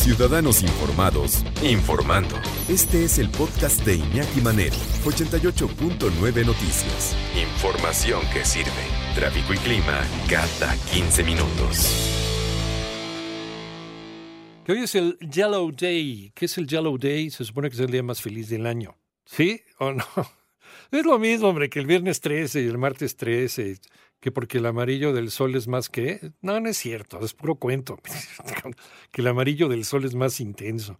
Ciudadanos informados, informando. Este es el podcast de Iñaki Manero, 88.9 Noticias. Información que sirve. Tráfico y clima cada 15 minutos. Que hoy es el Yellow Day. ¿Qué es el Yellow Day? Se supone que es el día más feliz del año. ¿Sí o no? Es lo mismo, hombre, que el viernes 13 y el martes 13, que porque el amarillo del sol es más que... No, no es cierto, es puro cuento. que el amarillo del sol es más intenso.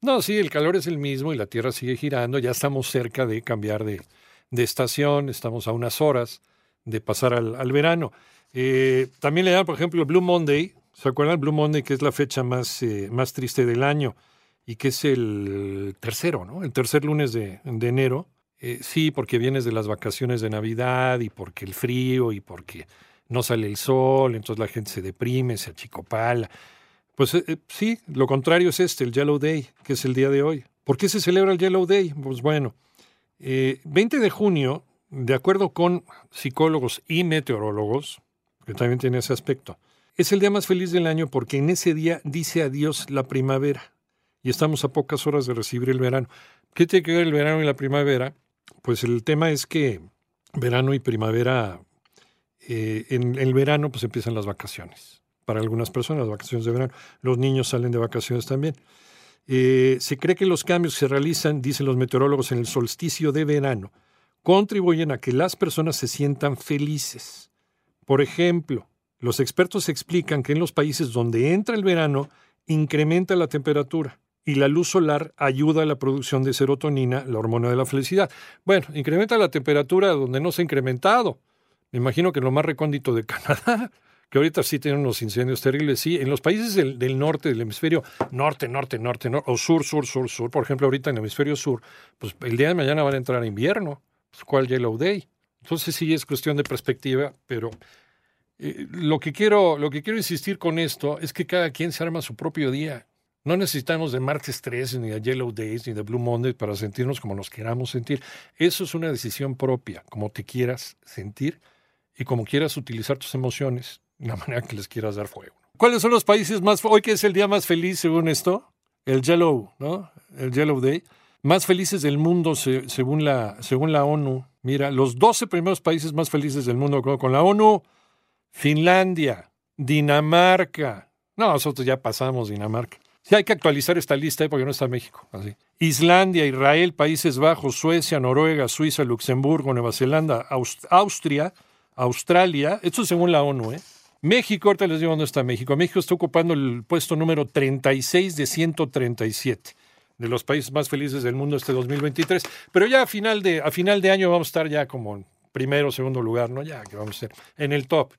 No, sí, el calor es el mismo y la Tierra sigue girando. Ya estamos cerca de cambiar de, de estación, estamos a unas horas de pasar al, al verano. Eh, también le dan, por ejemplo, Blue Monday. ¿Se acuerdan? Blue Monday, que es la fecha más, eh, más triste del año y que es el tercero, ¿no? El tercer lunes de, de enero. Eh, sí, porque vienes de las vacaciones de Navidad y porque el frío y porque no sale el sol, entonces la gente se deprime, se achicopala. Pues eh, sí, lo contrario es este, el Yellow Day, que es el día de hoy. ¿Por qué se celebra el Yellow Day? Pues bueno, 20 de junio, de acuerdo con psicólogos y meteorólogos, que también tiene ese aspecto, es el día más feliz del año porque en ese día dice adiós la primavera y estamos a pocas horas de recibir el verano. ¿Qué tiene que ver el verano y la primavera? Pues el tema es que verano y primavera, eh, en el verano pues empiezan las vacaciones. Para algunas personas, las vacaciones de verano. Los niños salen de vacaciones también. Eh, se cree que los cambios que se realizan, dicen los meteorólogos, en el solsticio de verano, contribuyen a que las personas se sientan felices. Por ejemplo, los expertos explican que en los países donde entra el verano, incrementa la temperatura y la luz solar ayuda a la producción de serotonina, la hormona de la felicidad. Bueno, incrementa la temperatura donde no se ha incrementado. Me imagino que en lo más recóndito de Canadá, que ahorita sí tienen unos incendios terribles, sí, en los países del, norte, del hemisferio norte, norte, norte, norte, o sur, sur, sur, sur, por ejemplo, ahorita en el hemisferio sur, pues el día de mañana van a entrar a invierno. Pues, ¿Cuál Yellow Day? Entonces sí es cuestión de perspectiva, pero eh, lo, que quiero, lo que quiero insistir con esto es que cada quien se arma su propio día. No necesitamos de martes 13, ni de Yellow Days, ni de Blue Monday para sentirnos como nos queramos sentir. Eso es una decisión propia, como te quieras sentir y como quieras utilizar tus emociones, de la manera que les quieras dar fuego. ¿Cuáles son los países más, hoy que es el día más feliz según esto? El Yellow, ¿no? El Yellow Day. Más felices del mundo se, según, la, según la ONU. Mira, los 12 primeros países más felices del mundo con la ONU, Finlandia, Dinamarca. No, nosotros ya pasamos Dinamarca. Sí, hay que actualizar esta lista ¿eh? porque no está México. Islandia, Israel, Países Bajos, Suecia, Noruega, Suiza, Luxemburgo, Nueva Zelanda, Aust Austria, Australia. Esto según la ONU, ¿eh? México, ahorita les digo dónde está México. México está ocupando el puesto número 36 de 137 de los países más felices del mundo este 2023. Pero ya a final de, a final de año vamos a estar ya como en primero segundo lugar, ¿no? Ya que vamos a ser en el top.